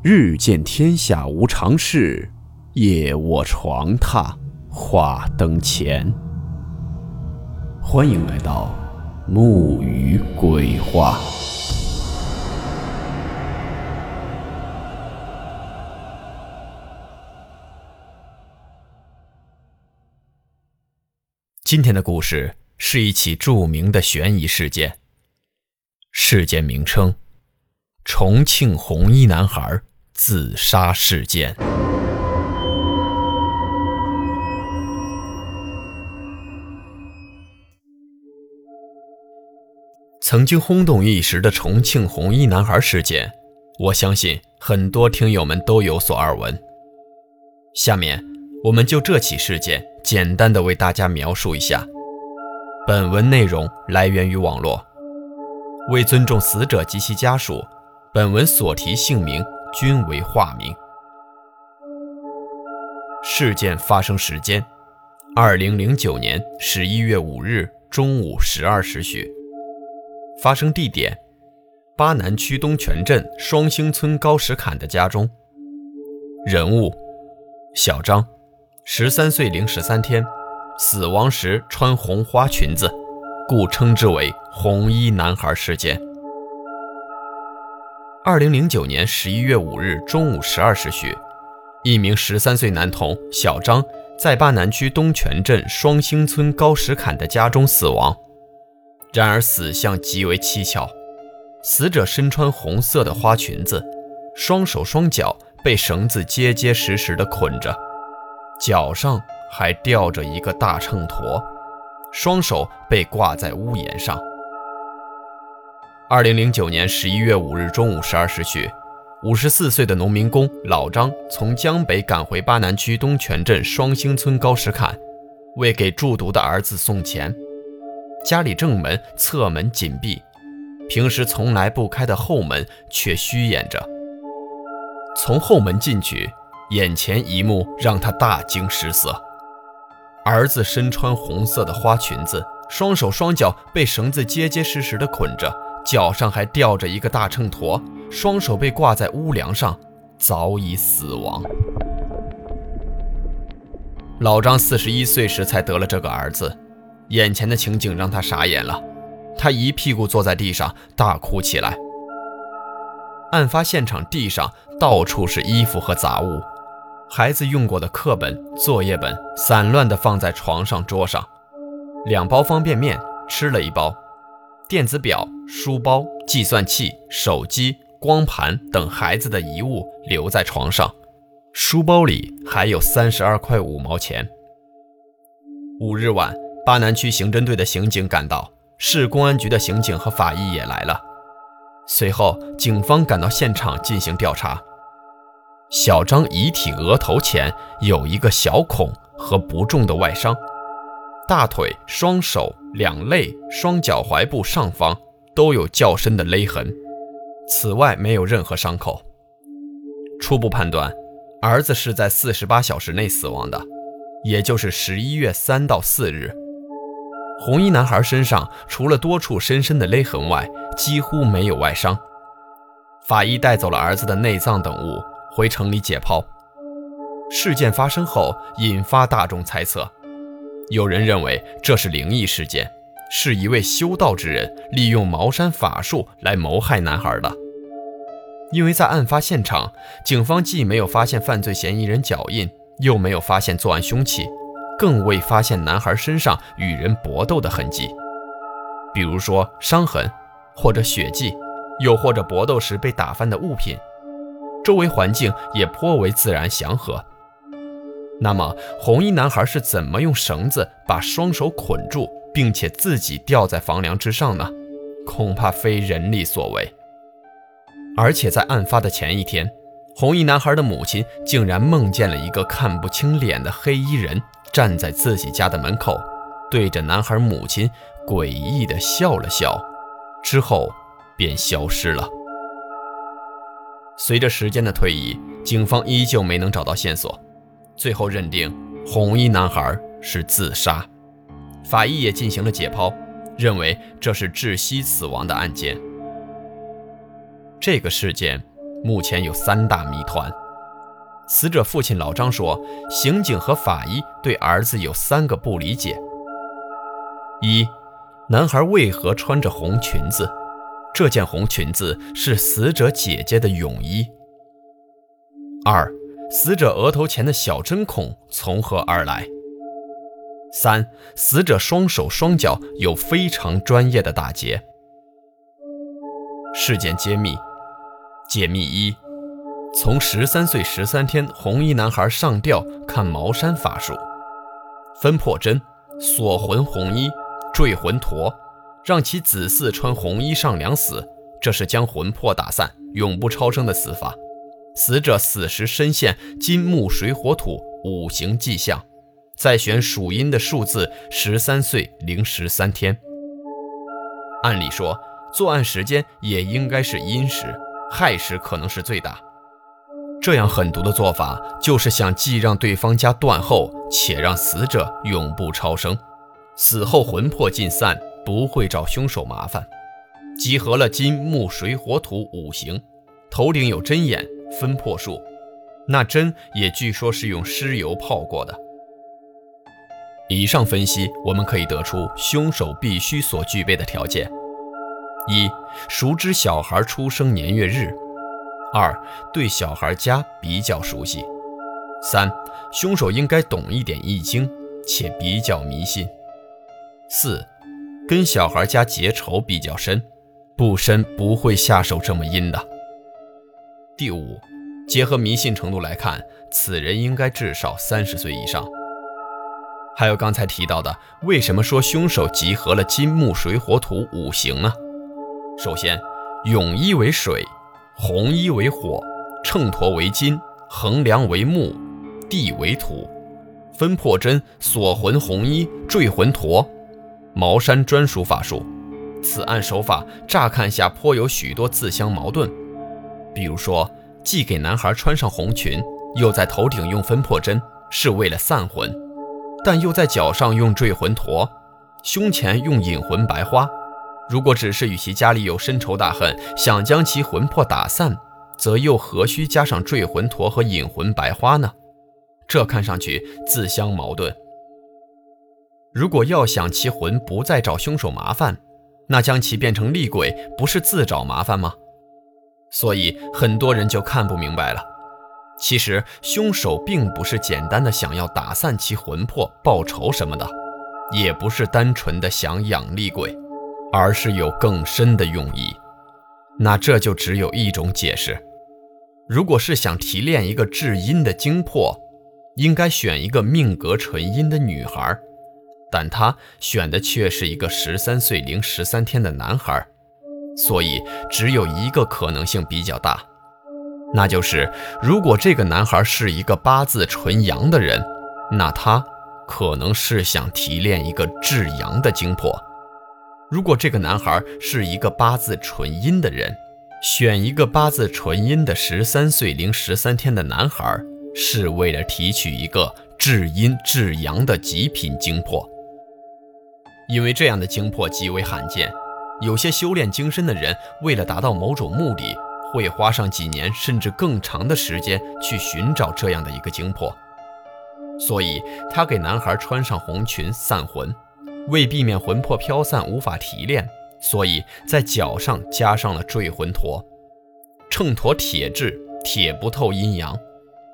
日见天下无常事，夜卧床榻话灯前。欢迎来到木鱼鬼话。今天的故事是一起著名的悬疑事件。事件名称：重庆红衣男孩自杀事件。曾经轰动一时的重庆红衣男孩事件，我相信很多听友们都有所耳闻。下面，我们就这起事件。简单的为大家描述一下，本文内容来源于网络。为尊重死者及其家属，本文所提姓名均为化名。事件发生时间：二零零九年十一月五日中午十二时许。发生地点：巴南区东泉镇双星村高石坎的家中。人物：小张。十三岁零十三天，死亡时穿红花裙子，故称之为“红衣男孩事件”。二零零九年十一月五日中午十二时许，一名十三岁男童小张在巴南区东泉镇双星村高石坎的家中死亡。然而死相极为蹊跷，死者身穿红色的花裙子，双手双脚被绳子结结实实地捆着。脚上还吊着一个大秤砣，双手被挂在屋檐上。二零零九年十一月五日中午十二时许，五十四岁的农民工老张从江北赶回巴南区东泉镇双星村高石坎，为给住读的儿子送钱。家里正门、侧门紧闭，平时从来不开的后门却虚掩着。从后门进去。眼前一幕让他大惊失色：儿子身穿红色的花裙子，双手双脚被绳子结结实实地捆着，脚上还吊着一个大秤砣，双手被挂在屋梁上，早已死亡。老张四十一岁时才得了这个儿子，眼前的情景让他傻眼了，他一屁股坐在地上大哭起来。案发现场地上到处是衣服和杂物。孩子用过的课本、作业本散乱地放在床上、桌上，两包方便面吃了一包，电子表、书包、计算器、手机、光盘等孩子的遗物留在床上，书包里还有三十二块五毛钱。五日晚，巴南区刑侦队的刑警赶到，市公安局的刑警和法医也来了，随后警方赶到现场进行调查。小张遗体额头前有一个小孔和不重的外伤，大腿、双手、两肋、双脚踝部上方都有较深的勒痕，此外没有任何伤口。初步判断，儿子是在四十八小时内死亡的，也就是十一月三到四日。红衣男孩身上除了多处深深的勒痕外，几乎没有外伤。法医带走了儿子的内脏等物。回城里解剖。事件发生后，引发大众猜测。有人认为这是灵异事件，是一位修道之人利用茅山法术来谋害男孩的。因为在案发现场，警方既没有发现犯罪嫌疑人脚印，又没有发现作案凶器，更未发现男孩身上与人搏斗的痕迹，比如说伤痕，或者血迹，又或者搏斗时被打翻的物品。周围环境也颇为自然祥和。那么，红衣男孩是怎么用绳子把双手捆住，并且自己吊在房梁之上呢？恐怕非人力所为。而且在案发的前一天，红衣男孩的母亲竟然梦见了一个看不清脸的黑衣人站在自己家的门口，对着男孩母亲诡异地笑了笑，之后便消失了。随着时间的推移，警方依旧没能找到线索，最后认定红衣男孩是自杀。法医也进行了解剖，认为这是窒息死亡的案件。这个事件目前有三大谜团。死者父亲老张说，刑警和法医对儿子有三个不理解：一，男孩为何穿着红裙子？这件红裙子是死者姐姐的泳衣。二，死者额头前的小针孔从何而来？三，死者双手双脚有非常专业的打结。事件揭秘：解密一，从十三岁十三天红衣男孩上吊看茅山法术，分破针，锁魂红衣，坠魂陀，让其子嗣穿红衣上梁死，这是将魂魄打散，永不超生的死法。死者死时身陷金木水火土五行迹象，再选属阴的数字十三岁零十三天。按理说，作案时间也应该是阴时，亥时可能是最大。这样狠毒的做法，就是想既让对方家断后，且让死者永不超生，死后魂魄尽散，不会找凶手麻烦。集合了金木水火土五行，头顶有针眼。分破术，那针也据说是用尸油泡过的。以上分析，我们可以得出凶手必须所具备的条件：一、熟知小孩出生年月日；二、对小孩家比较熟悉；三、凶手应该懂一点易经，且比较迷信；四、跟小孩家结仇比较深，不深不会下手这么阴的。第五，结合迷信程度来看，此人应该至少三十岁以上。还有刚才提到的，为什么说凶手集合了金木水火土五行呢？首先，泳衣为水，红衣为火，秤砣为金，衡量为木，地为土，分破针锁魂红衣坠魂陀，茅山专属法术。此案手法乍看下颇有许多自相矛盾。比如说，既给男孩穿上红裙，又在头顶用分破针，是为了散魂；但又在脚上用坠魂陀，胸前用引魂白花。如果只是与其家里有深仇大恨，想将其魂魄打散，则又何须加上坠魂陀和引魂白花呢？这看上去自相矛盾。如果要想其魂不再找凶手麻烦，那将其变成厉鬼，不是自找麻烦吗？所以很多人就看不明白了。其实凶手并不是简单的想要打散其魂魄报仇什么的，也不是单纯的想养厉鬼，而是有更深的用意。那这就只有一种解释：如果是想提炼一个至阴的精魄，应该选一个命格纯阴的女孩，但他选的却是一个十三岁零十三天的男孩。所以只有一个可能性比较大，那就是如果这个男孩是一个八字纯阳的人，那他可能是想提炼一个至阳的精魄；如果这个男孩是一个八字纯阴的人，选一个八字纯阴的十三岁零十三天的男孩，是为了提取一个至阴至阳的极品精魄，因为这样的精魄极为罕见。有些修炼精深的人，为了达到某种目的，会花上几年甚至更长的时间去寻找这样的一个精魄。所以，他给男孩穿上红裙散魂，为避免魂魄飘散无法提炼，所以在脚上加上了坠魂陀。秤砣铁质，铁不透阴阳，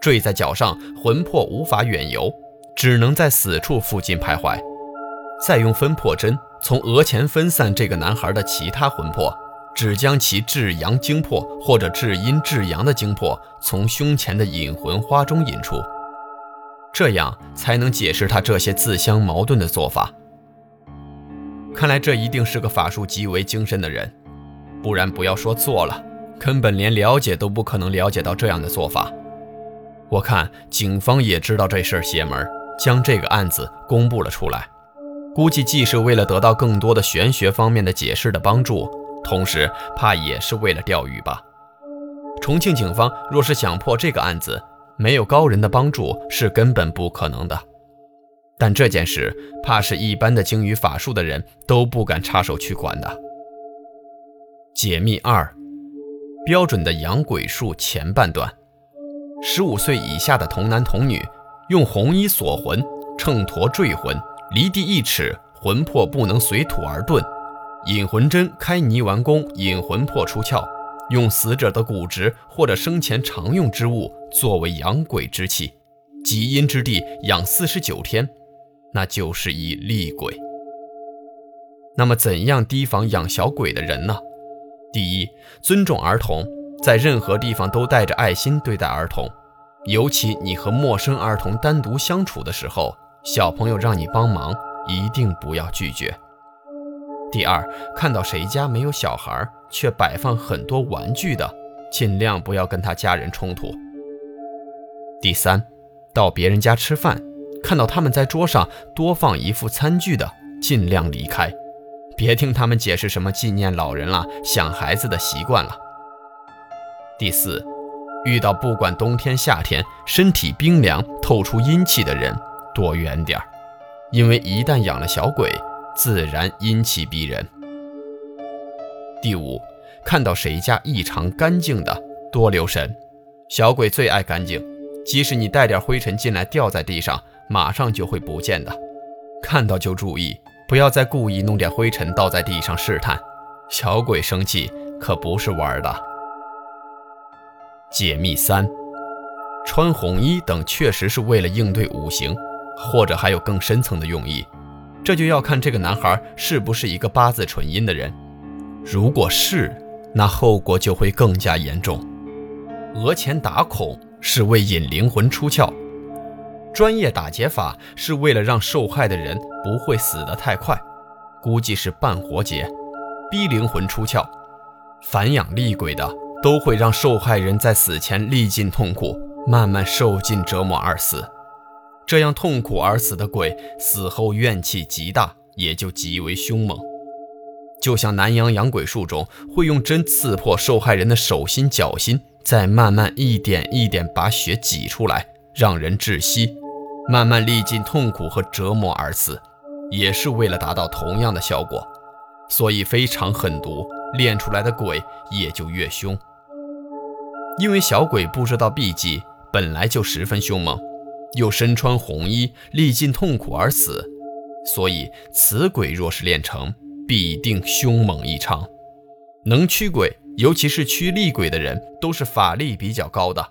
坠在脚上，魂魄无法远游，只能在死处附近徘徊。再用分破针。从额前分散这个男孩的其他魂魄，只将其至阳精魄或者至阴至阳的精魄从胸前的引魂花中引出，这样才能解释他这些自相矛盾的做法。看来这一定是个法术极为精深的人，不然不要说做了，根本连了解都不可能了解到这样的做法。我看警方也知道这事儿邪门，将这个案子公布了出来。估计既是为了得到更多的玄学方面的解释的帮助，同时怕也是为了钓鱼吧。重庆警方若是想破这个案子，没有高人的帮助是根本不可能的。但这件事怕是一般的精于法术的人都不敢插手去管的。解密二：标准的养鬼术前半段。十五岁以下的童男童女，用红衣锁魂，秤砣坠魂，离地一尺，魂魄不能随土而遁；引魂针开泥丸宫，引魂魄出窍。用死者的骨殖或者生前常用之物作为养鬼之器，极阴之地养四十九天，那就是一厉鬼。那么，怎样提防养小鬼的人呢？第一，尊重儿童，在任何地方都带着爱心对待儿童，尤其你和陌生儿童单独相处的时候，小朋友让你帮忙，一定不要拒绝。第二，看到谁家没有小孩，却摆放很多玩具的，尽量不要跟他家人冲突。第三，到别人家吃饭，看到他们在桌上多放一副餐具的，尽量离开，别听他们解释什么纪念老人了、想孩子的习惯了。第四，遇到不管冬天夏天身体冰凉、透出阴气的人，躲远点儿，因为一旦养了小鬼。自然阴气逼人。第五，看到谁家异常干净的，多留神。小鬼最爱干净，即使你带点灰尘进来掉在地上，马上就会不见的。看到就注意，不要再故意弄点灰尘倒在地上试探。小鬼生气可不是玩的。解密三：穿红衣等确实是为了应对五行，或者还有更深层的用意。这就要看这个男孩是不是一个八字纯阴的人，如果是，那后果就会更加严重。额前打孔是为引灵魂出窍，专业打劫法是为了让受害的人不会死得太快，估计是半活劫，逼灵魂出窍。凡养厉鬼的都会让受害人在死前历尽痛苦，慢慢受尽折磨而死。这样痛苦而死的鬼，死后怨气极大，也就极为凶猛。就像南阳养鬼术中，会用针刺破受害人的手心、脚心，再慢慢一点一点把血挤出来，让人窒息，慢慢历尽痛苦和折磨而死，也是为了达到同样的效果。所以非常狠毒，练出来的鬼也就越凶。因为小鬼不知道避忌，本来就十分凶猛。又身穿红衣，历尽痛苦而死，所以此鬼若是练成，必定凶猛异常。能驱鬼，尤其是驱厉鬼的人，都是法力比较高的。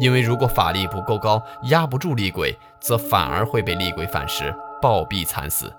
因为如果法力不够高，压不住厉鬼，则反而会被厉鬼反噬，暴毙惨死。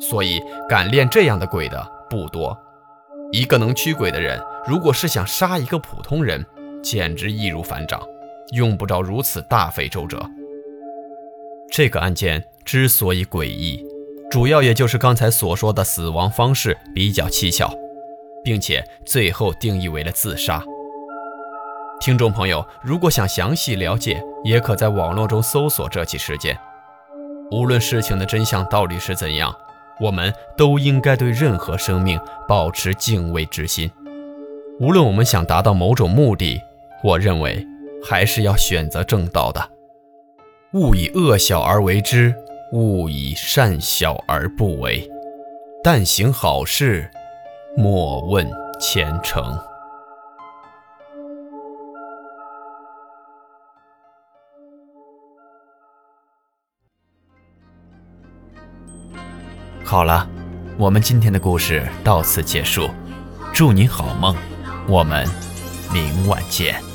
所以敢练这样的鬼的不多。一个能驱鬼的人，如果是想杀一个普通人，简直易如反掌，用不着如此大费周折。这个案件之所以诡异，主要也就是刚才所说的死亡方式比较蹊跷，并且最后定义为了自杀。听众朋友，如果想详细了解，也可在网络中搜索这起事件。无论事情的真相到底是怎样，我们都应该对任何生命保持敬畏之心。无论我们想达到某种目的，我认为还是要选择正道的。勿以恶小而为之，勿以善小而不为。但行好事，莫问前程。好了，我们今天的故事到此结束。祝您好梦，我们明晚见。